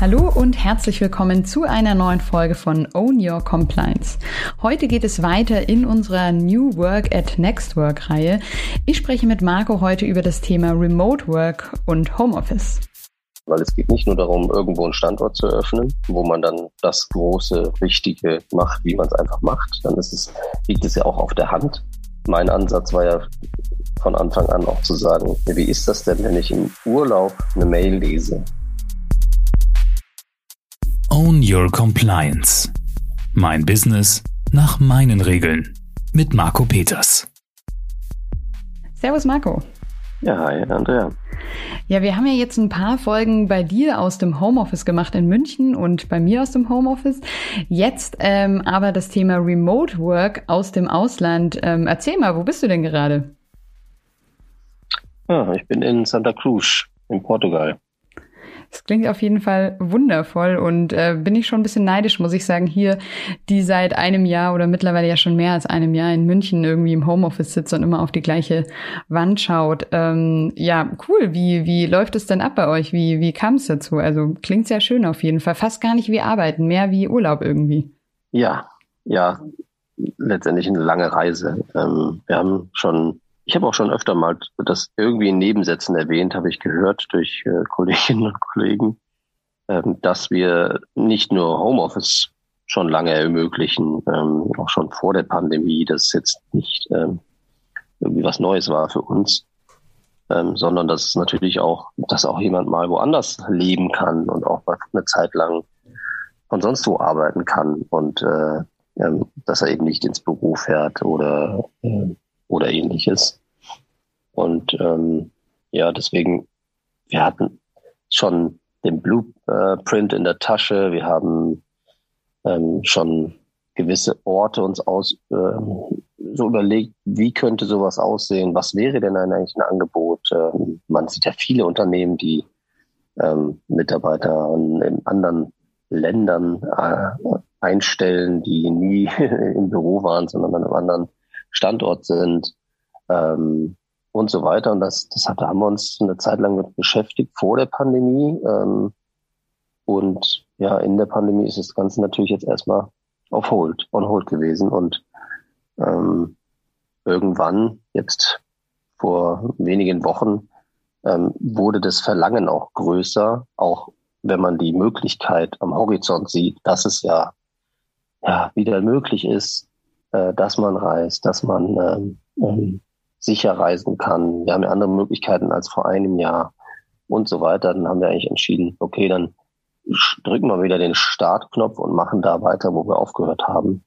Hallo und herzlich willkommen zu einer neuen Folge von Own Your Compliance. Heute geht es weiter in unserer New Work at Next Work Reihe. Ich spreche mit Marco heute über das Thema Remote Work und Homeoffice. Weil es geht nicht nur darum, irgendwo einen Standort zu eröffnen, wo man dann das große, Wichtige macht, wie man es einfach macht. Dann ist es, liegt es ja auch auf der Hand. Mein Ansatz war ja von Anfang an auch zu sagen, wie ist das denn, wenn ich im Urlaub eine Mail lese Own Your Compliance. Mein Business nach meinen Regeln. Mit Marco Peters. Servus Marco. Ja, hi Andrea. Ja, wir haben ja jetzt ein paar Folgen bei dir aus dem Homeoffice gemacht in München und bei mir aus dem Homeoffice. Jetzt ähm, aber das Thema Remote Work aus dem Ausland. Ähm, erzähl mal, wo bist du denn gerade? Ja, ich bin in Santa Cruz in Portugal. Es klingt auf jeden Fall wundervoll und äh, bin ich schon ein bisschen neidisch, muss ich sagen, hier, die seit einem Jahr oder mittlerweile ja schon mehr als einem Jahr in München irgendwie im Homeoffice sitzt und immer auf die gleiche Wand schaut. Ähm, ja, cool. Wie, wie läuft es denn ab bei euch? Wie, wie kam es dazu? Also klingt sehr schön auf jeden Fall. Fast gar nicht wie Arbeiten, mehr wie Urlaub irgendwie. Ja, ja, letztendlich eine lange Reise. Ähm, wir haben schon ich habe auch schon öfter mal das irgendwie in Nebensätzen erwähnt, habe ich gehört durch äh, Kolleginnen und Kollegen, ähm, dass wir nicht nur Homeoffice schon lange ermöglichen, ähm, auch schon vor der Pandemie, das jetzt nicht ähm, irgendwie was Neues war für uns, ähm, sondern dass es natürlich auch, dass auch jemand mal woanders leben kann und auch mal eine Zeit lang von sonst wo arbeiten kann und äh, ähm, dass er eben nicht ins Büro fährt oder äh, oder ähnliches. Und ähm, ja, deswegen, wir hatten schon den Blueprint in der Tasche, wir haben ähm, schon gewisse Orte uns aus ähm, so überlegt, wie könnte sowas aussehen, was wäre denn eigentlich ein Angebot. Ähm, man sieht ja viele Unternehmen, die ähm, Mitarbeiter in anderen Ländern äh, einstellen, die nie im Büro waren, sondern an einem anderen Standort sind. Ähm, und so weiter. Und das, das hat, da haben wir uns eine Zeit lang mit beschäftigt vor der Pandemie. Ähm, und ja, in der Pandemie ist das Ganze natürlich jetzt erstmal auf Hold, on Hold gewesen. Und ähm, irgendwann, jetzt vor wenigen Wochen, ähm, wurde das Verlangen auch größer, auch wenn man die Möglichkeit am Horizont sieht, dass es ja, ja wieder möglich ist, äh, dass man reist, dass man ähm, ähm, sicher reisen kann. Wir haben ja andere Möglichkeiten als vor einem Jahr und so weiter. Dann haben wir eigentlich entschieden, okay, dann drücken wir wieder den Startknopf und machen da weiter, wo wir aufgehört haben.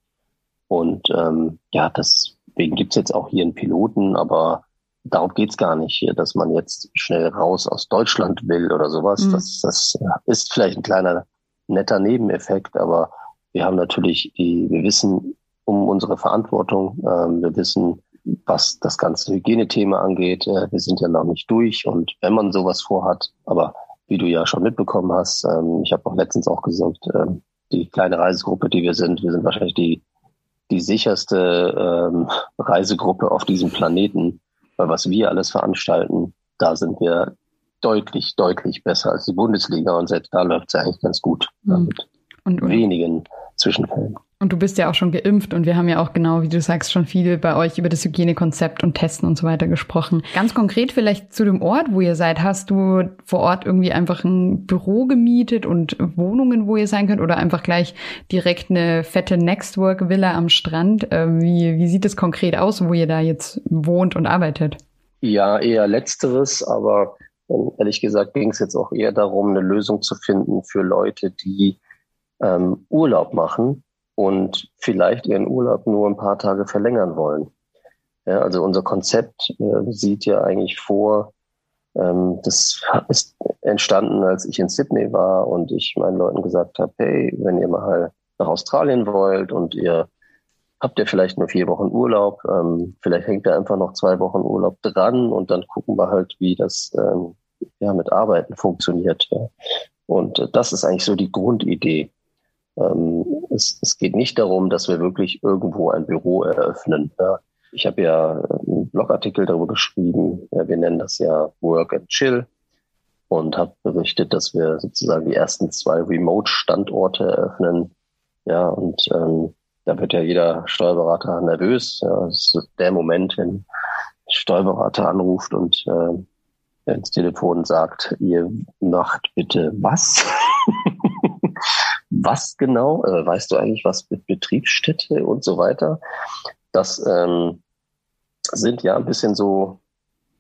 Und ähm, ja, deswegen gibt's jetzt auch hier einen Piloten, aber darum geht's gar nicht hier, dass man jetzt schnell raus aus Deutschland will oder sowas. Mhm. Das, das ist vielleicht ein kleiner netter Nebeneffekt, aber wir haben natürlich die, wir wissen um unsere Verantwortung, ähm, wir wissen, was das ganze Hygienethema angeht. Äh, wir sind ja noch nicht durch und wenn man sowas vorhat, aber wie du ja schon mitbekommen hast, ähm, ich habe auch letztens auch gesagt, ähm, die kleine Reisegruppe, die wir sind, wir sind wahrscheinlich die, die sicherste ähm, Reisegruppe auf diesem Planeten, weil was wir alles veranstalten, da sind wir deutlich, deutlich besser als die Bundesliga und selbst da läuft es eigentlich ganz gut. Mhm. Mit und, und wenigen Zwischenfällen. Und du bist ja auch schon geimpft und wir haben ja auch genau, wie du sagst, schon viel bei euch über das Hygienekonzept und Testen und so weiter gesprochen. Ganz konkret vielleicht zu dem Ort, wo ihr seid. Hast du vor Ort irgendwie einfach ein Büro gemietet und Wohnungen, wo ihr sein könnt oder einfach gleich direkt eine fette Nextwork Villa am Strand? Ähm, wie, wie sieht es konkret aus, wo ihr da jetzt wohnt und arbeitet? Ja, eher letzteres, aber ehrlich gesagt ging es jetzt auch eher darum, eine Lösung zu finden für Leute, die ähm, Urlaub machen und vielleicht ihren Urlaub nur ein paar Tage verlängern wollen. Ja, also unser Konzept äh, sieht ja eigentlich vor, ähm, das ist entstanden, als ich in Sydney war und ich meinen Leuten gesagt habe, hey, wenn ihr mal nach Australien wollt und ihr habt ihr vielleicht nur vier Wochen Urlaub, ähm, vielleicht hängt da einfach noch zwei Wochen Urlaub dran und dann gucken wir halt, wie das ähm, ja mit Arbeiten funktioniert. Ja. Und äh, das ist eigentlich so die Grundidee. Ähm, es, es geht nicht darum, dass wir wirklich irgendwo ein Büro eröffnen. Ich habe ja einen Blogartikel darüber geschrieben. Ja, wir nennen das ja Work and Chill. und habe berichtet, dass wir sozusagen die ersten zwei Remote-Standorte eröffnen. Ja, und ähm, da wird ja jeder Steuerberater nervös. Ja, das ist der Moment, wenn Steuerberater anruft und äh, ins Telefon sagt, ihr macht bitte was? was genau? Äh, weißt du eigentlich was mit Betriebsstätte und so weiter? Das ähm, sind ja ein bisschen so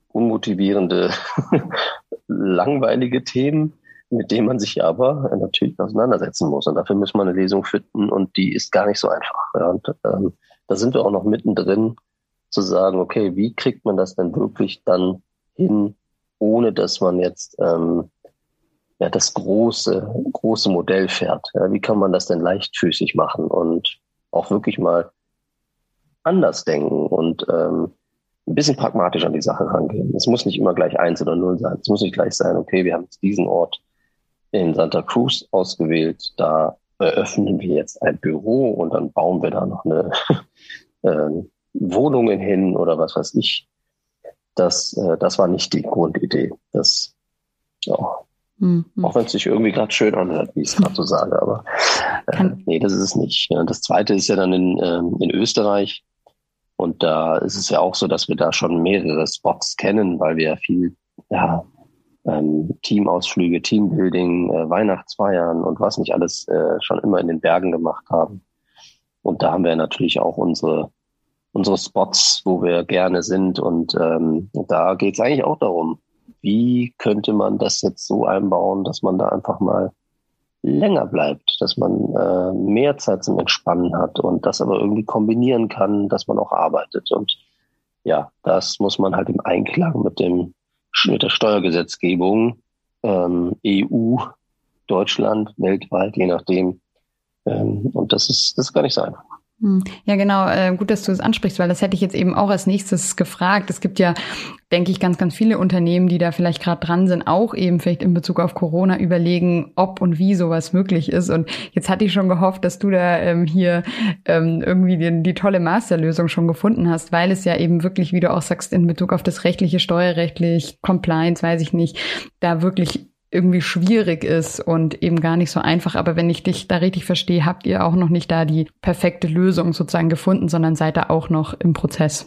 unmotivierende, langweilige Themen, mit denen man sich aber natürlich auseinandersetzen muss. Und dafür muss man eine Lesung finden und die ist gar nicht so einfach. Ja, und ähm, da sind wir auch noch mittendrin zu sagen, okay, wie kriegt man das denn wirklich dann hin, ohne dass man jetzt ähm, ja, das große, große Modell fährt. Ja, wie kann man das denn leichtfüßig machen und auch wirklich mal anders denken und ähm, ein bisschen pragmatisch an die Sache rangehen. Es muss nicht immer gleich eins oder null sein. Es muss nicht gleich sein, okay, wir haben jetzt diesen Ort in Santa Cruz ausgewählt, da eröffnen wir jetzt ein Büro und dann bauen wir da noch eine äh, Wohnungen hin oder was weiß ich. Das, äh, das war nicht die Grundidee. Das, ja, mhm. auch wenn es sich irgendwie gerade schön anhört, wie ich es gerade so sage, aber äh, nee, das ist es nicht. Das zweite ist ja dann in, äh, in Österreich. Und da ist es ja auch so, dass wir da schon mehrere Spots kennen, weil wir ja viel ja, ähm, Teamausflüge, Teambuilding, äh, Weihnachtsfeiern und was nicht alles äh, schon immer in den Bergen gemacht haben. Und da haben wir natürlich auch unsere unsere Spots, wo wir gerne sind. Und ähm, da geht es eigentlich auch darum, wie könnte man das jetzt so einbauen, dass man da einfach mal länger bleibt, dass man äh, mehr Zeit zum Entspannen hat und das aber irgendwie kombinieren kann, dass man auch arbeitet. Und ja, das muss man halt im Einklang mit dem mit der Steuergesetzgebung ähm, EU, Deutschland, weltweit, je nachdem. Ähm, und das ist das ist gar nicht so einfach. Hm. Ja, genau. Äh, gut, dass du es ansprichst, weil das hätte ich jetzt eben auch als nächstes gefragt. Es gibt ja, denke ich, ganz, ganz viele Unternehmen, die da vielleicht gerade dran sind, auch eben vielleicht in Bezug auf Corona überlegen, ob und wie sowas möglich ist. Und jetzt hatte ich schon gehofft, dass du da ähm, hier ähm, irgendwie die, die tolle Masterlösung schon gefunden hast, weil es ja eben wirklich, wie du auch sagst, in Bezug auf das rechtliche, steuerrechtlich, Compliance, weiß ich nicht, da wirklich irgendwie schwierig ist und eben gar nicht so einfach. Aber wenn ich dich da richtig verstehe, habt ihr auch noch nicht da die perfekte Lösung sozusagen gefunden, sondern seid da auch noch im Prozess.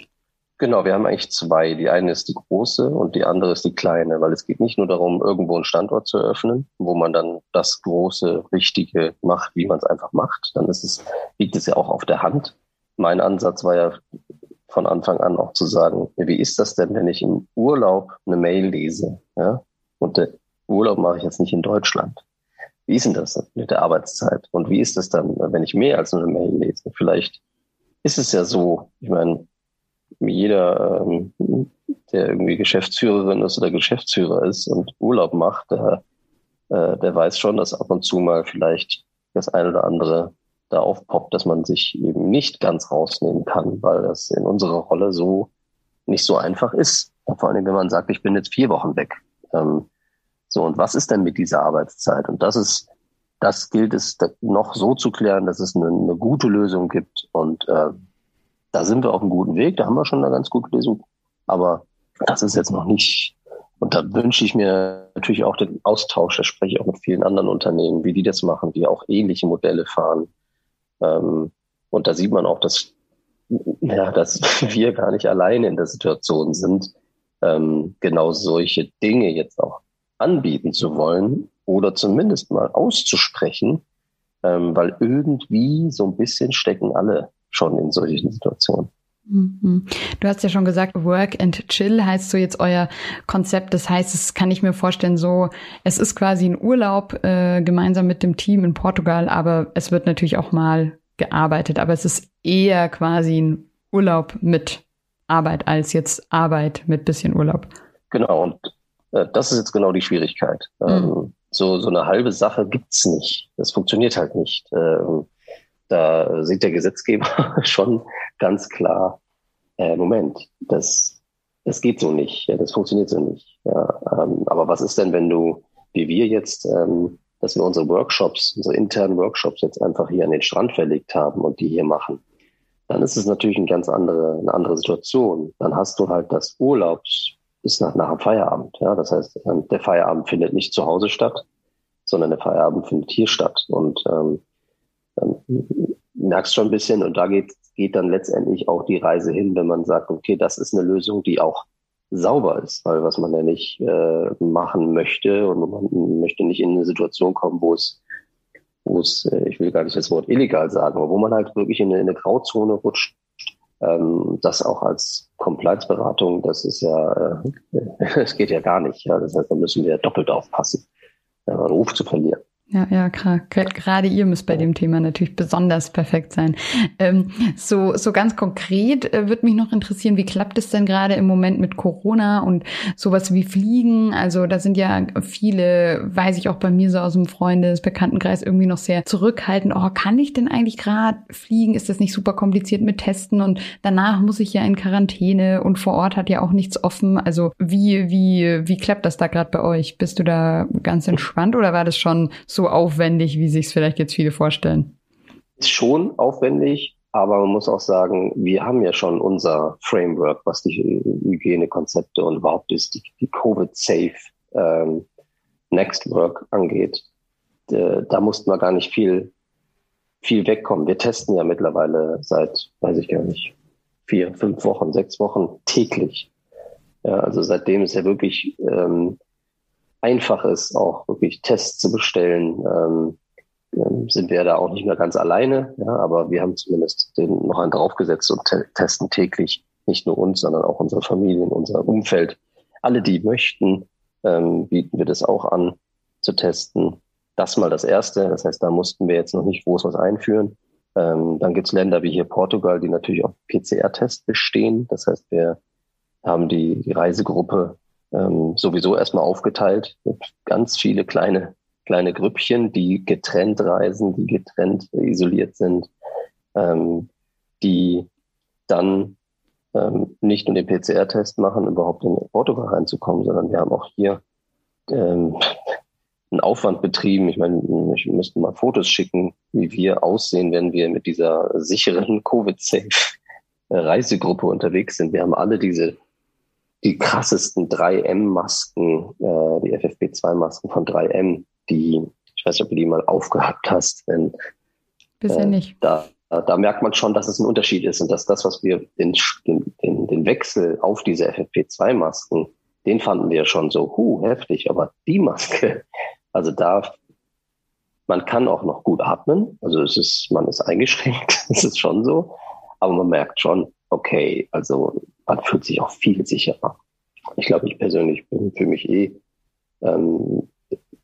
Genau, wir haben eigentlich zwei. Die eine ist die große und die andere ist die kleine, weil es geht nicht nur darum, irgendwo einen Standort zu eröffnen, wo man dann das große, richtige macht, wie man es einfach macht. Dann ist es, liegt es ja auch auf der Hand. Mein Ansatz war ja von Anfang an auch zu sagen, wie ist das denn, wenn ich im Urlaub eine Mail lese, ja? Und der Urlaub mache ich jetzt nicht in Deutschland. Wie ist denn das mit der Arbeitszeit? Und wie ist das dann, wenn ich mehr als eine Mail lese? Vielleicht ist es ja so, ich meine, jeder, ähm, der irgendwie Geschäftsführerin ist oder Geschäftsführer ist und Urlaub macht, der, äh, der weiß schon, dass ab und zu mal vielleicht das eine oder andere da aufpoppt, dass man sich eben nicht ganz rausnehmen kann, weil das in unserer Rolle so nicht so einfach ist. Vor allem, wenn man sagt, ich bin jetzt vier Wochen weg. Ähm, so, und was ist denn mit dieser Arbeitszeit? Und das ist, das gilt es noch so zu klären, dass es eine, eine gute Lösung gibt. Und äh, da sind wir auf einem guten Weg, da haben wir schon eine ganz gute Lösung. Aber das ist jetzt noch nicht. Und da wünsche ich mir natürlich auch den Austausch, da spreche ich auch mit vielen anderen Unternehmen, wie die das machen, die auch ähnliche Modelle fahren. Ähm, und da sieht man auch, dass, ja, dass wir gar nicht alleine in der Situation sind, ähm, genau solche Dinge jetzt auch anbieten zu wollen oder zumindest mal auszusprechen, ähm, weil irgendwie so ein bisschen stecken alle schon in solchen Situationen. Mhm. Du hast ja schon gesagt, Work and Chill heißt so jetzt euer Konzept. Das heißt, es kann ich mir vorstellen, so, es ist quasi ein Urlaub äh, gemeinsam mit dem Team in Portugal, aber es wird natürlich auch mal gearbeitet. Aber es ist eher quasi ein Urlaub mit Arbeit als jetzt Arbeit mit bisschen Urlaub. Genau, und das ist jetzt genau die Schwierigkeit. Mhm. So, so eine halbe Sache gibt's nicht. Das funktioniert halt nicht. Ähm, da sieht der Gesetzgeber schon ganz klar, äh, Moment, das, das geht so nicht, das funktioniert so nicht. Ja, ähm, aber was ist denn, wenn du, wie wir jetzt, ähm, dass wir unsere Workshops, unsere internen Workshops jetzt einfach hier an den Strand verlegt haben und die hier machen? Dann ist es natürlich eine ganz andere, eine andere Situation. Dann hast du halt das Urlaubs, bis nach, nach dem Feierabend. Ja, das heißt, ähm, der Feierabend findet nicht zu Hause statt, sondern der Feierabend findet hier statt. Und ähm, dann merkst schon ein bisschen, und da geht, geht dann letztendlich auch die Reise hin, wenn man sagt, okay, das ist eine Lösung, die auch sauber ist, weil was man ja nicht äh, machen möchte und man möchte nicht in eine Situation kommen, wo es, wo es, äh, ich will gar nicht das Wort illegal sagen, aber wo man halt wirklich in eine, in eine Grauzone rutscht. Ähm, das auch als Compliance-Beratung, das ist ja, äh, es geht ja gar nicht. Ja. Das heißt, da müssen wir doppelt aufpassen, äh, Ruf zu verlieren. Ja, ja, klar. Gerade ihr müsst bei dem Thema natürlich besonders perfekt sein. Ähm, so, so ganz konkret äh, würde mich noch interessieren, wie klappt es denn gerade im Moment mit Corona und sowas wie Fliegen? Also da sind ja viele, weiß ich auch bei mir so aus dem Freundes, Bekanntenkreis irgendwie noch sehr zurückhaltend. Oh, kann ich denn eigentlich gerade fliegen? Ist das nicht super kompliziert mit Testen? Und danach muss ich ja in Quarantäne und vor Ort hat ja auch nichts offen. Also wie, wie, wie klappt das da gerade bei euch? Bist du da ganz entspannt oder war das schon aufwendig, wie sich es vielleicht jetzt viele vorstellen. Ist schon aufwendig, aber man muss auch sagen, wir haben ja schon unser Framework, was die Hygienekonzepte und überhaupt ist, die, die Covid-Safe ähm, Next Work angeht. Da, da mussten wir gar nicht viel, viel wegkommen. Wir testen ja mittlerweile seit, weiß ich gar nicht, vier, fünf Wochen, sechs Wochen täglich. Ja, also seitdem ist ja wirklich ähm, einfach ist, auch wirklich Tests zu bestellen, ähm, ähm, sind wir da auch nicht mehr ganz alleine. Ja, aber wir haben zumindest den noch einen draufgesetzt und te testen täglich nicht nur uns, sondern auch unsere Familien, unser Umfeld. Alle, die möchten, ähm, bieten wir das auch an zu testen. Das mal das Erste. Das heißt, da mussten wir jetzt noch nicht groß was einführen. Ähm, dann gibt's Länder wie hier Portugal, die natürlich auf PCR-Test bestehen. Das heißt, wir haben die, die Reisegruppe ähm, sowieso erstmal aufgeteilt. Ganz viele kleine, kleine Grüppchen, die getrennt reisen, die getrennt isoliert sind, ähm, die dann ähm, nicht nur den PCR-Test machen, überhaupt in Portugal reinzukommen, sondern wir haben auch hier ähm, einen Aufwand betrieben. Ich meine, ich müsste mal Fotos schicken, wie wir aussehen, wenn wir mit dieser sicheren Covid-Safe Reisegruppe unterwegs sind. Wir haben alle diese die krassesten 3M-Masken, äh, die FFP2-Masken von 3M, die, ich weiß nicht, ob du die mal aufgehabt hast. Wenn, Bisher äh, nicht. Da, da merkt man schon, dass es ein Unterschied ist und dass das, was wir, den, den, den Wechsel auf diese FFP2-Masken, den fanden wir schon so, huh, heftig, aber die Maske, also da, man kann auch noch gut atmen, also es ist, man ist eingeschränkt, es ist schon so, aber man merkt schon, okay, also man fühlt sich auch viel sicherer. Ich glaube, ich persönlich bin für mich eh ähm,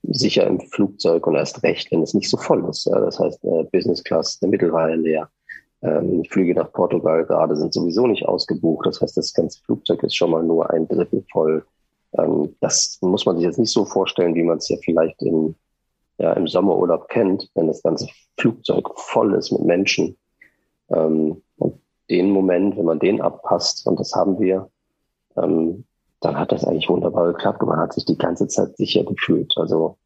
sicher im Flugzeug und erst recht, wenn es nicht so voll ist. Ja. Das heißt, äh, Business Class, der Mittelreihe leer. Ähm, Flüge nach Portugal gerade sind sowieso nicht ausgebucht. Das heißt, das ganze Flugzeug ist schon mal nur ein Drittel voll. Ähm, das muss man sich jetzt nicht so vorstellen, wie man es ja vielleicht im, ja, im Sommerurlaub kennt, wenn das ganze Flugzeug voll ist mit Menschen. Ähm, den Moment, wenn man den abpasst, und das haben wir, ähm, dann hat das eigentlich wunderbar geklappt und man hat sich die ganze Zeit sicher gefühlt. Also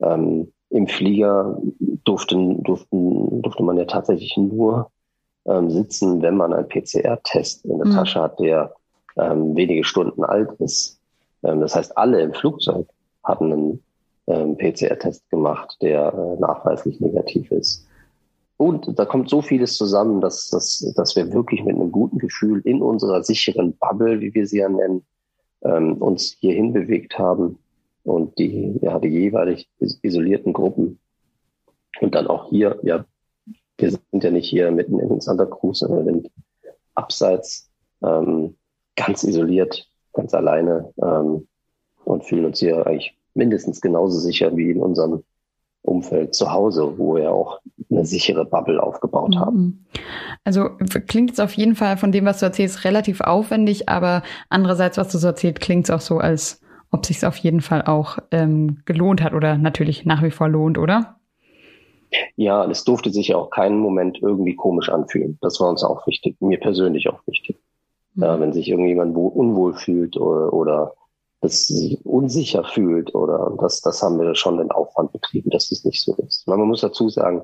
ähm, im Flieger durften, durften, durfte man ja tatsächlich nur ähm, sitzen, wenn man einen PCR-Test in der mhm. Tasche hat, der ähm, wenige Stunden alt ist. Ähm, das heißt, alle im Flugzeug hatten einen ähm, PCR-Test gemacht, der äh, nachweislich negativ ist. Und da kommt so vieles zusammen, dass, dass, dass wir wirklich mit einem guten Gefühl in unserer sicheren Bubble, wie wir sie ja nennen, ähm, uns hierhin bewegt haben und die, ja, die jeweilig isolierten Gruppen. Und dann auch hier, ja, wir sind ja nicht hier mitten in Santa Cruz, sondern wir sind abseits, ähm, ganz isoliert, ganz alleine ähm, und fühlen uns hier eigentlich mindestens genauso sicher wie in unserem Umfeld zu Hause, wo wir auch eine sichere Bubble aufgebaut haben. Mhm. Also klingt es auf jeden Fall von dem, was du erzählst, relativ aufwendig, aber andererseits, was du so erzählst, klingt es auch so, als ob sich auf jeden Fall auch ähm, gelohnt hat oder natürlich nach wie vor lohnt, oder? Ja, es durfte sich ja auch keinen Moment irgendwie komisch anfühlen. Das war uns auch wichtig, mir persönlich auch wichtig. Mhm. Ja, wenn sich irgendjemand unwohl fühlt oder, oder das sich unsicher fühlt oder das, das haben wir schon den Aufwand betrieben, dass es nicht so ist. Man muss dazu sagen,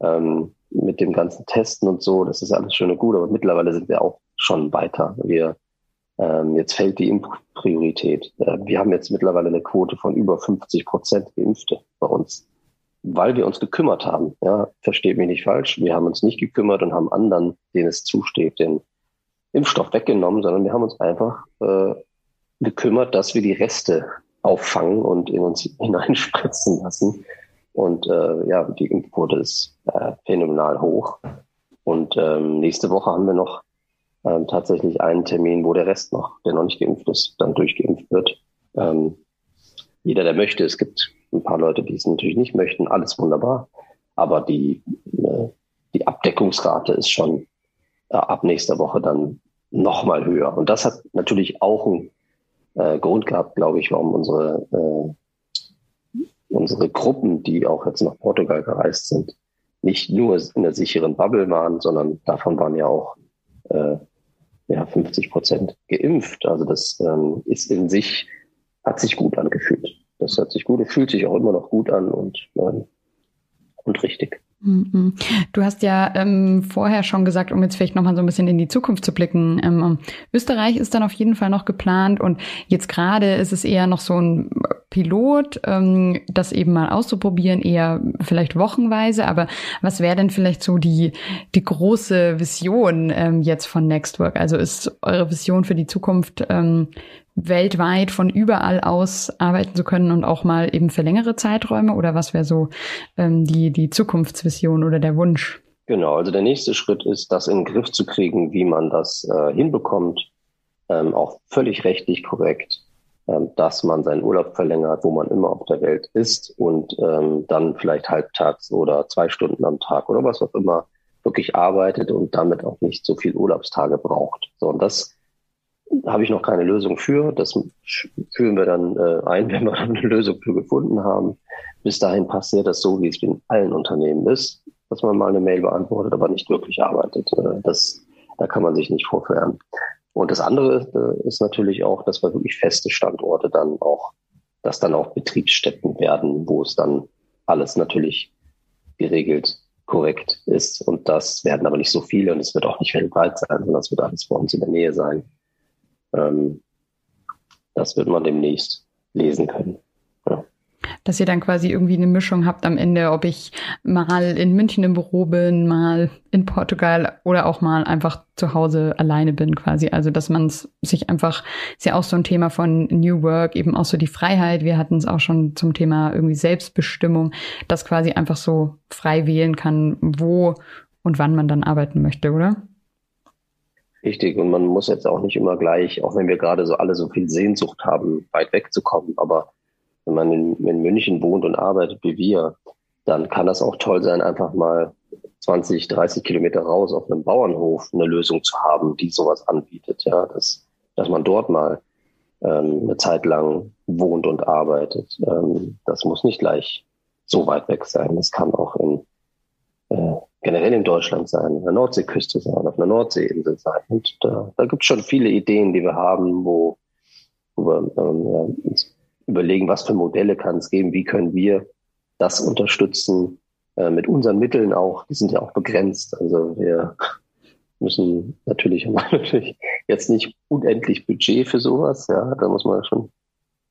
ähm, mit dem ganzen Testen und so, das ist alles schön und gut, aber mittlerweile sind wir auch schon weiter. Wir Ähm, jetzt fällt die Impfpriorität. Äh, wir haben jetzt mittlerweile eine Quote von über 50 Prozent Geimpfte bei uns, weil wir uns gekümmert haben. Ja, versteht mich nicht falsch. Wir haben uns nicht gekümmert und haben anderen, denen es zusteht, den Impfstoff weggenommen, sondern wir haben uns einfach äh, gekümmert, dass wir die Reste auffangen und in uns hineinspritzen lassen. Und äh, ja, die Impfquote ist äh, phänomenal hoch. Und ähm, nächste Woche haben wir noch ähm, tatsächlich einen Termin, wo der Rest noch, der noch nicht geimpft ist, dann durchgeimpft wird. Ähm, jeder, der möchte, es gibt ein paar Leute, die es natürlich nicht möchten, alles wunderbar. Aber die, äh, die Abdeckungsrate ist schon äh, ab nächster Woche dann noch mal höher. Und das hat natürlich auch einen äh, Grund gehabt, glaube ich, warum unsere, äh, unsere Gruppen, die auch jetzt nach Portugal gereist sind, nicht nur in der sicheren Bubble waren, sondern davon waren ja auch äh, ja, 50 Prozent geimpft. Also das ähm, ist in sich, hat sich gut angefühlt. Das hat sich gut, fühlt sich auch immer noch gut an und, ähm, und richtig. Mhm. Du hast ja ähm, vorher schon gesagt, um jetzt vielleicht nochmal so ein bisschen in die Zukunft zu blicken, ähm, Österreich ist dann auf jeden Fall noch geplant und jetzt gerade ist es eher noch so ein Pilot, ähm, das eben mal auszuprobieren, eher vielleicht wochenweise, aber was wäre denn vielleicht so die, die große Vision ähm, jetzt von Nextwork? Also ist eure Vision für die Zukunft ähm, weltweit von überall aus arbeiten zu können und auch mal eben für längere Zeiträume? Oder was wäre so ähm, die, die Zukunftsvision oder der Wunsch? Genau, also der nächste Schritt ist, das in den Griff zu kriegen, wie man das äh, hinbekommt, ähm, auch völlig rechtlich korrekt, ähm, dass man seinen Urlaub verlängert, wo man immer auf der Welt ist und ähm, dann vielleicht halbtags oder zwei Stunden am Tag oder was auch immer wirklich arbeitet und damit auch nicht so viel Urlaubstage braucht. So, und das habe ich noch keine Lösung für. Das führen wir dann äh, ein, wenn wir dann eine Lösung für gefunden haben. Bis dahin passiert das so, wie es in allen Unternehmen ist, dass man mal eine Mail beantwortet, aber nicht wirklich arbeitet. Äh, das, da kann man sich nicht vorführen. Und das andere äh, ist natürlich auch, dass wir wirklich feste Standorte dann auch, dass dann auch Betriebsstätten werden, wo es dann alles natürlich geregelt korrekt ist. Und das werden aber nicht so viele und es wird auch nicht weltweit sein, sondern es wird alles bei uns in der Nähe sein. Ähm, das wird man demnächst lesen können. Dass ihr dann quasi irgendwie eine Mischung habt am Ende, ob ich mal in München im Büro bin, mal in Portugal oder auch mal einfach zu Hause alleine bin quasi. Also dass man es sich einfach, ist ja auch so ein Thema von New Work, eben auch so die Freiheit. Wir hatten es auch schon zum Thema irgendwie Selbstbestimmung, dass quasi einfach so frei wählen kann, wo und wann man dann arbeiten möchte, oder? Richtig, und man muss jetzt auch nicht immer gleich, auch wenn wir gerade so alle so viel Sehnsucht haben, weit wegzukommen, aber wenn man in, in München wohnt und arbeitet wie wir, dann kann das auch toll sein, einfach mal 20, 30 Kilometer raus auf einem Bauernhof eine Lösung zu haben, die sowas anbietet. Ja, dass, dass man dort mal ähm, eine Zeit lang wohnt und arbeitet. Ähm, das muss nicht gleich so weit weg sein. Das kann auch in äh, generell in Deutschland sein, an der Nordseeküste sein, auf einer Nordseeinsel sein. Und da, da gibt es schon viele Ideen, die wir haben, wo, wo wir ähm, ja, uns überlegen, was für Modelle kann es geben, wie können wir das unterstützen, äh, mit unseren Mitteln auch, die sind ja auch begrenzt. Also wir müssen natürlich, natürlich jetzt nicht unendlich Budget für sowas, ja, da muss man schon,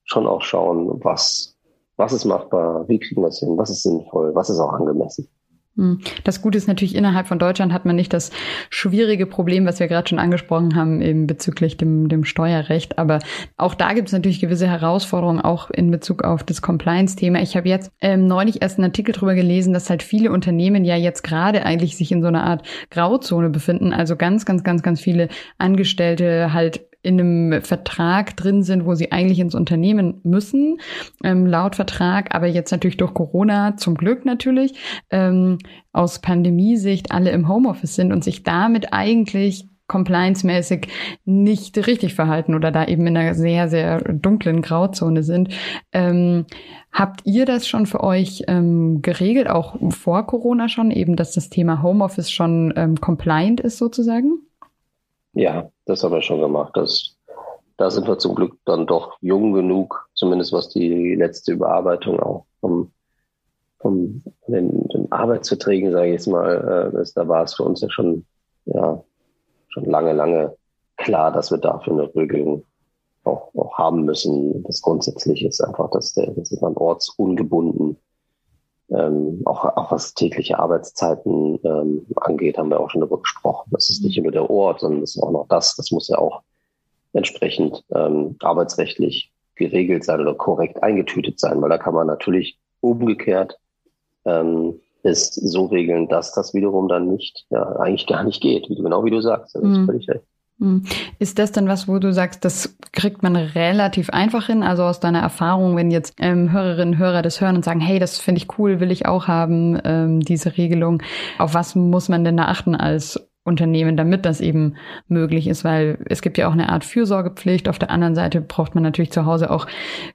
schon auch schauen, was, was ist machbar, wie kriegen wir es hin, was ist sinnvoll, was ist auch angemessen. Hm. Das Gute ist natürlich, innerhalb von Deutschland hat man nicht das schwierige Problem, was wir gerade schon angesprochen haben, eben bezüglich dem, dem Steuerrecht. Aber auch da gibt es natürlich gewisse Herausforderungen, auch in Bezug auf das Compliance-Thema. Ich habe jetzt ähm, neulich erst einen Artikel darüber gelesen, dass halt viele Unternehmen ja jetzt gerade eigentlich sich in so einer Art Grauzone befinden. Also ganz, ganz, ganz, ganz viele Angestellte halt in einem Vertrag drin sind, wo sie eigentlich ins Unternehmen müssen, ähm, laut Vertrag, aber jetzt natürlich durch Corona, zum Glück natürlich, ähm, aus Pandemiesicht alle im Homeoffice sind und sich damit eigentlich compliance-mäßig nicht richtig verhalten oder da eben in einer sehr, sehr dunklen Grauzone sind. Ähm, habt ihr das schon für euch ähm, geregelt, auch vor Corona schon, eben, dass das Thema Homeoffice schon ähm, compliant ist sozusagen? Ja, das haben wir schon gemacht. Das, da sind wir zum Glück dann doch jung genug, zumindest was die letzte Überarbeitung auch vom, vom den, den Arbeitsverträgen, sage ich jetzt mal, äh, ist, da war es für uns ja schon, ja, schon lange, lange klar, dass wir dafür eine Regelung auch, auch haben müssen. Das Grundsätzliche ist einfach, dass der, dass man ortsungebunden ähm, auch, auch was tägliche Arbeitszeiten ähm, angeht, haben wir auch schon darüber gesprochen. Das ist nicht nur der Ort, sondern das ist auch noch das. Das muss ja auch entsprechend ähm, arbeitsrechtlich geregelt sein oder korrekt eingetütet sein, weil da kann man natürlich umgekehrt ähm, ist so regeln, dass das wiederum dann nicht, ja, eigentlich gar nicht geht, wie, genau wie du sagst. Das ist mhm. völlig recht. Hm. Ist das dann was, wo du sagst, das kriegt man relativ einfach hin? Also aus deiner Erfahrung, wenn jetzt ähm, Hörerinnen und Hörer das hören und sagen, hey, das finde ich cool, will ich auch haben, ähm, diese Regelung. Auf was muss man denn da achten als Unternehmen, damit das eben möglich ist, weil es gibt ja auch eine Art Fürsorgepflicht. Auf der anderen Seite braucht man natürlich zu Hause auch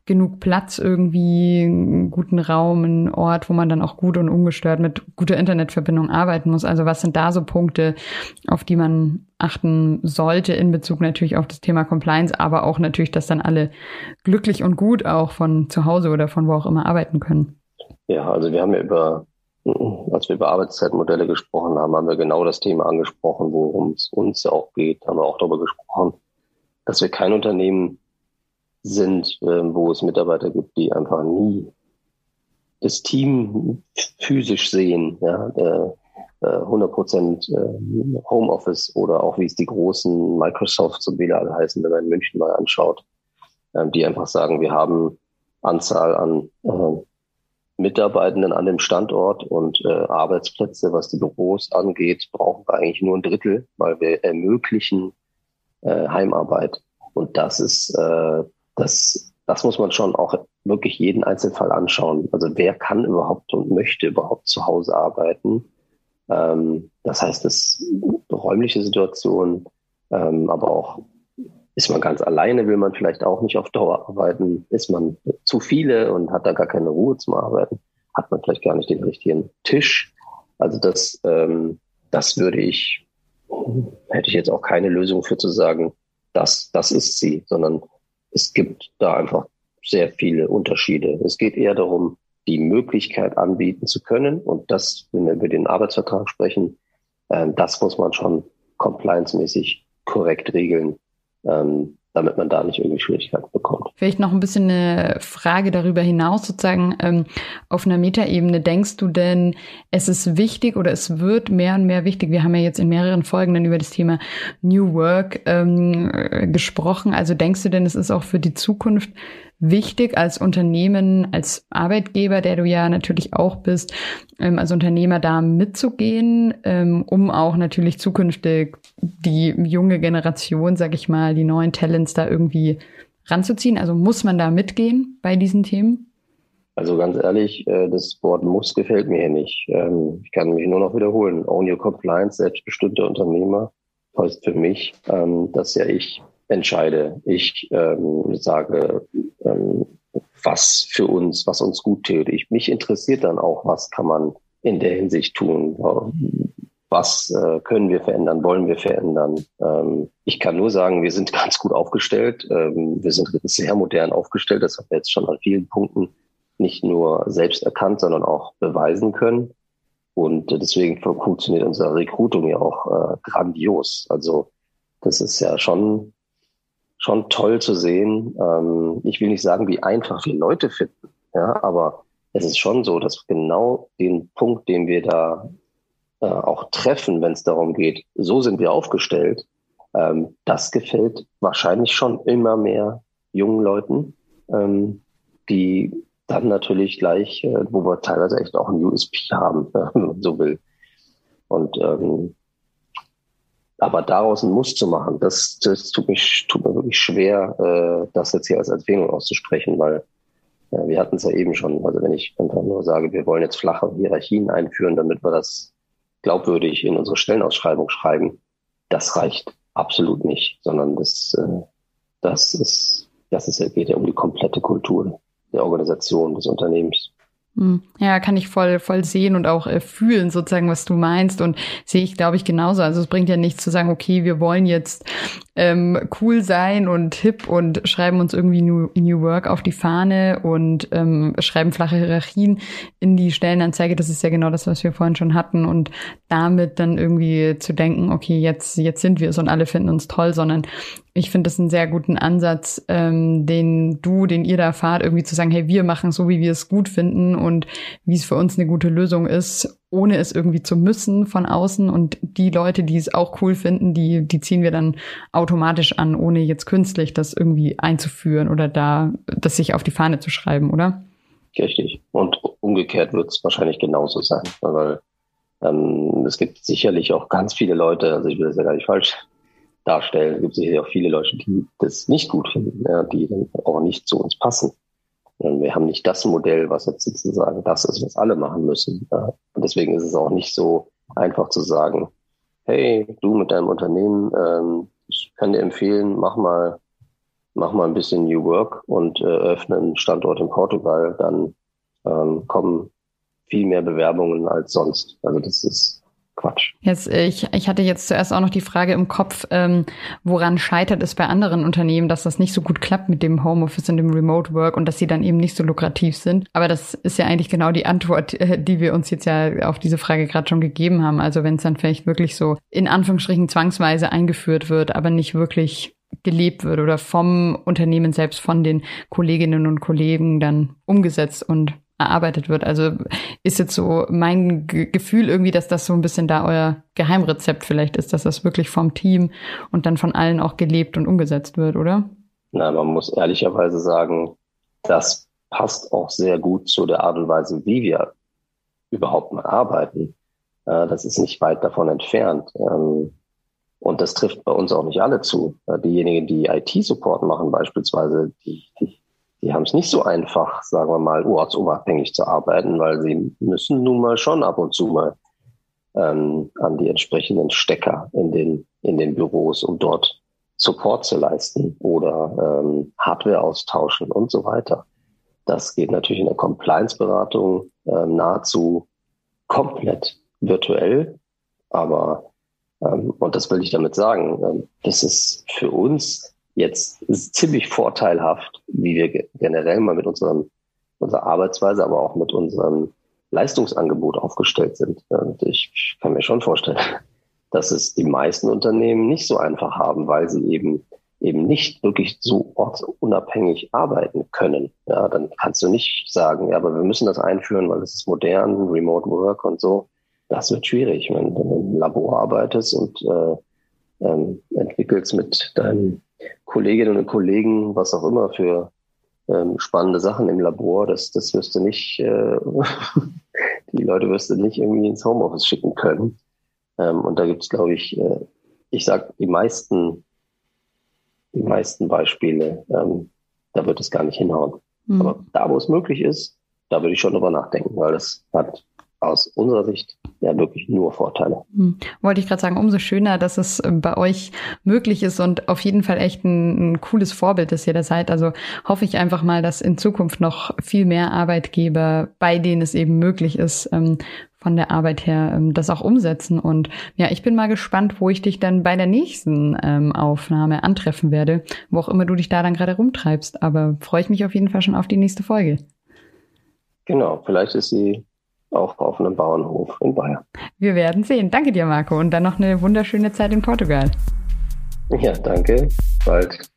genug Platz, irgendwie einen guten Raum, einen Ort, wo man dann auch gut und ungestört mit guter Internetverbindung arbeiten muss. Also was sind da so Punkte, auf die man achten sollte in Bezug natürlich auf das Thema Compliance, aber auch natürlich, dass dann alle glücklich und gut auch von zu Hause oder von wo auch immer arbeiten können? Ja, also wir haben ja über als wir über Arbeitszeitmodelle gesprochen haben, haben wir genau das Thema angesprochen, worum es uns auch geht. Haben wir auch darüber gesprochen, dass wir kein Unternehmen sind, ähm, wo es Mitarbeiter gibt, die einfach nie das Team physisch sehen, ja, 100 Prozent äh, Homeoffice oder auch wie es die großen Microsoft und wie alle heißen, wenn man in München mal anschaut, ähm, die einfach sagen, wir haben Anzahl an äh, Mitarbeitenden an dem Standort und äh, Arbeitsplätze, was die Büros angeht, brauchen wir eigentlich nur ein Drittel, weil wir ermöglichen äh, Heimarbeit. Und das ist, äh, das, das muss man schon auch wirklich jeden Einzelfall anschauen. Also wer kann überhaupt und möchte überhaupt zu Hause arbeiten? Ähm, das heißt, das räumliche Situation, ähm, aber auch ist man ganz alleine, will man vielleicht auch nicht auf Dauer arbeiten. Ist man zu viele und hat da gar keine Ruhe zum Arbeiten, hat man vielleicht gar nicht den richtigen Tisch. Also das, ähm, das würde ich, hätte ich jetzt auch keine Lösung für zu sagen, das, das ist sie, sondern es gibt da einfach sehr viele Unterschiede. Es geht eher darum, die Möglichkeit anbieten zu können. Und das, wenn wir über den Arbeitsvertrag sprechen, äh, das muss man schon compliance-mäßig korrekt regeln ähm, damit man da nicht irgendwie Schwierigkeiten bekommt. Vielleicht noch ein bisschen eine Frage darüber hinaus, sozusagen ähm, auf einer Metaebene. Denkst du denn, es ist wichtig oder es wird mehr und mehr wichtig? Wir haben ja jetzt in mehreren Folgen dann über das Thema New Work ähm, gesprochen. Also denkst du denn, es ist auch für die Zukunft wichtig als Unternehmen, als Arbeitgeber, der du ja natürlich auch bist, ähm, als Unternehmer da mitzugehen, ähm, um auch natürlich zukünftig die junge Generation, sag ich mal, die neuen Talents da irgendwie ranzuziehen? Also muss man da mitgehen bei diesen Themen? Also ganz ehrlich, äh, das Wort muss gefällt mir hier nicht. Ähm, ich kann mich nur noch wiederholen. Own Your Compliance, selbstbestimmte Unternehmer, heißt für mich, ähm, dass ja ich entscheide. Ich ähm, sage, was für uns, was uns gut. Ich, mich interessiert dann auch, was kann man in der Hinsicht tun. Was äh, können wir verändern, wollen wir verändern? Ähm, ich kann nur sagen, wir sind ganz gut aufgestellt. Ähm, wir sind sehr modern aufgestellt. Das haben wir jetzt schon an vielen Punkten nicht nur selbst erkannt, sondern auch beweisen können. Und deswegen funktioniert unsere Recruiting ja auch äh, grandios. Also das ist ja schon schon toll zu sehen. Ähm, ich will nicht sagen, wie einfach wir Leute finden, ja, aber es ist schon so, dass genau den Punkt, den wir da äh, auch treffen, wenn es darum geht, so sind wir aufgestellt, ähm, das gefällt wahrscheinlich schon immer mehr jungen Leuten, ähm, die dann natürlich gleich, äh, wo wir teilweise echt auch ein USP haben, wenn man so will. Und ähm, aber daraus ein Muss zu machen, das, das tut, mich, tut mir wirklich schwer, äh, das jetzt hier als Empfehlung auszusprechen, weil äh, wir hatten es ja eben schon. Also wenn ich einfach nur sage, wir wollen jetzt flache Hierarchien einführen, damit wir das glaubwürdig in unsere Stellenausschreibung schreiben, das reicht absolut nicht, sondern das, äh, das ist, das ist, geht ja um die komplette Kultur der Organisation des Unternehmens. Hm. Ja, kann ich voll, voll sehen und auch äh, fühlen, sozusagen, was du meinst. Und sehe ich, glaube ich, genauso. Also es bringt ja nichts zu sagen, okay, wir wollen jetzt ähm, cool sein und hip und schreiben uns irgendwie New, New Work auf die Fahne und ähm, schreiben flache Hierarchien in die Stellenanzeige. Das ist ja genau das, was wir vorhin schon hatten. Und damit dann irgendwie zu denken, okay, jetzt, jetzt sind wir es und alle finden uns toll, sondern ich finde das einen sehr guten Ansatz, ähm, den du, den ihr da fahrt, irgendwie zu sagen, hey, wir machen so, wie wir es gut finden und wie es für uns eine gute Lösung ist, ohne es irgendwie zu müssen von außen. Und die Leute, die es auch cool finden, die, die ziehen wir dann automatisch an, ohne jetzt künstlich das irgendwie einzuführen oder da das sich auf die Fahne zu schreiben, oder? Richtig. Und umgekehrt wird es wahrscheinlich genauso sein, weil ähm, es gibt sicherlich auch ganz viele Leute, also ich will das ja gar nicht falsch darstellen. Es gibt sicherlich auch viele Leute, die das nicht gut finden, ja, die dann auch nicht zu uns passen. Und wir haben nicht das Modell, was jetzt sozusagen das ist, was alle machen müssen. Ja. Und deswegen ist es auch nicht so einfach zu sagen, hey, du mit deinem Unternehmen, ähm, ich kann dir empfehlen, mach mal, mach mal ein bisschen New Work und äh, öffne einen Standort in Portugal, dann ähm, kommen viel mehr Bewerbungen als sonst. Also das ist Quatsch. Jetzt, ich, ich hatte jetzt zuerst auch noch die Frage im Kopf, ähm, woran scheitert es bei anderen Unternehmen, dass das nicht so gut klappt mit dem Homeoffice und dem Remote Work und dass sie dann eben nicht so lukrativ sind. Aber das ist ja eigentlich genau die Antwort, die wir uns jetzt ja auf diese Frage gerade schon gegeben haben. Also wenn es dann vielleicht wirklich so in Anführungsstrichen zwangsweise eingeführt wird, aber nicht wirklich gelebt wird oder vom Unternehmen selbst, von den Kolleginnen und Kollegen dann umgesetzt und erarbeitet wird. Also ist jetzt so mein G Gefühl irgendwie, dass das so ein bisschen da euer Geheimrezept vielleicht ist, dass das wirklich vom Team und dann von allen auch gelebt und umgesetzt wird, oder? Na, man muss ehrlicherweise sagen, das passt auch sehr gut zu der Art und Weise, wie wir überhaupt mal arbeiten. Äh, das ist nicht weit davon entfernt. Ähm, und das trifft bei uns auch nicht alle zu. Äh, diejenigen, die IT-Support machen beispielsweise, die, die die haben es nicht so einfach, sagen wir mal, ortsunabhängig zu arbeiten, weil sie müssen nun mal schon ab und zu mal ähm, an die entsprechenden Stecker in den, in den Büros, um dort Support zu leisten oder ähm, Hardware austauschen und so weiter. Das geht natürlich in der Compliance-Beratung äh, nahezu komplett virtuell, aber ähm, und das will ich damit sagen, ähm, das ist für uns jetzt ist ziemlich vorteilhaft, wie wir generell mal mit unserem, unserer Arbeitsweise, aber auch mit unserem Leistungsangebot aufgestellt sind. Und ich kann mir schon vorstellen, dass es die meisten Unternehmen nicht so einfach haben, weil sie eben eben nicht wirklich so ortsunabhängig arbeiten können. Ja, dann kannst du nicht sagen, ja, aber wir müssen das einführen, weil es ist modern, Remote Work und so. Das wird schwierig, wenn du im Labor arbeitest und äh, ähm, entwickelst mit deinem Kolleginnen und Kollegen, was auch immer für ähm, spannende Sachen im Labor, das, das wirst du nicht, äh, die Leute wirst du nicht irgendwie ins Homeoffice schicken können. Ähm, und da gibt es, glaube ich, äh, ich sag die meisten, die meisten Beispiele, ähm, da wird es gar nicht hinhauen. Mhm. Aber da, wo es möglich ist, da würde ich schon drüber nachdenken, weil das hat aus unserer Sicht ja wirklich nur Vorteile. Hm. Wollte ich gerade sagen, umso schöner, dass es äh, bei euch möglich ist und auf jeden Fall echt ein, ein, cooles Vorbild, dass ihr da seid. Also hoffe ich einfach mal, dass in Zukunft noch viel mehr Arbeitgeber, bei denen es eben möglich ist, ähm, von der Arbeit her ähm, das auch umsetzen. Und ja, ich bin mal gespannt, wo ich dich dann bei der nächsten ähm, Aufnahme antreffen werde, wo auch immer du dich da dann gerade rumtreibst. Aber freue ich mich auf jeden Fall schon auf die nächste Folge. Genau, vielleicht ist sie auch auf einem Bauernhof in Bayern. Wir werden sehen. Danke dir, Marco. Und dann noch eine wunderschöne Zeit in Portugal. Ja, danke. Bald.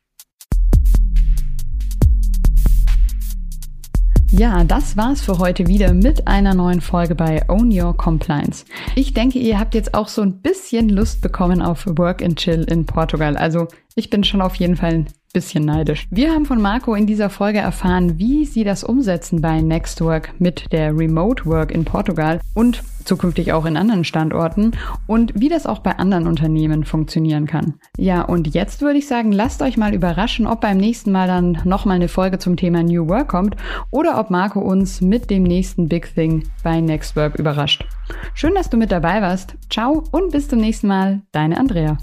Ja, das war's für heute wieder mit einer neuen Folge bei Own Your Compliance. Ich denke, ihr habt jetzt auch so ein bisschen Lust bekommen auf Work and Chill in Portugal. Also ich bin schon auf jeden Fall bisschen neidisch. Wir haben von Marco in dieser Folge erfahren, wie sie das umsetzen bei Nextwork mit der Remote Work in Portugal und zukünftig auch in anderen Standorten und wie das auch bei anderen Unternehmen funktionieren kann. Ja, und jetzt würde ich sagen, lasst euch mal überraschen, ob beim nächsten Mal dann nochmal eine Folge zum Thema New Work kommt oder ob Marco uns mit dem nächsten Big Thing bei Nextwork überrascht. Schön, dass du mit dabei warst. Ciao und bis zum nächsten Mal. Deine Andrea.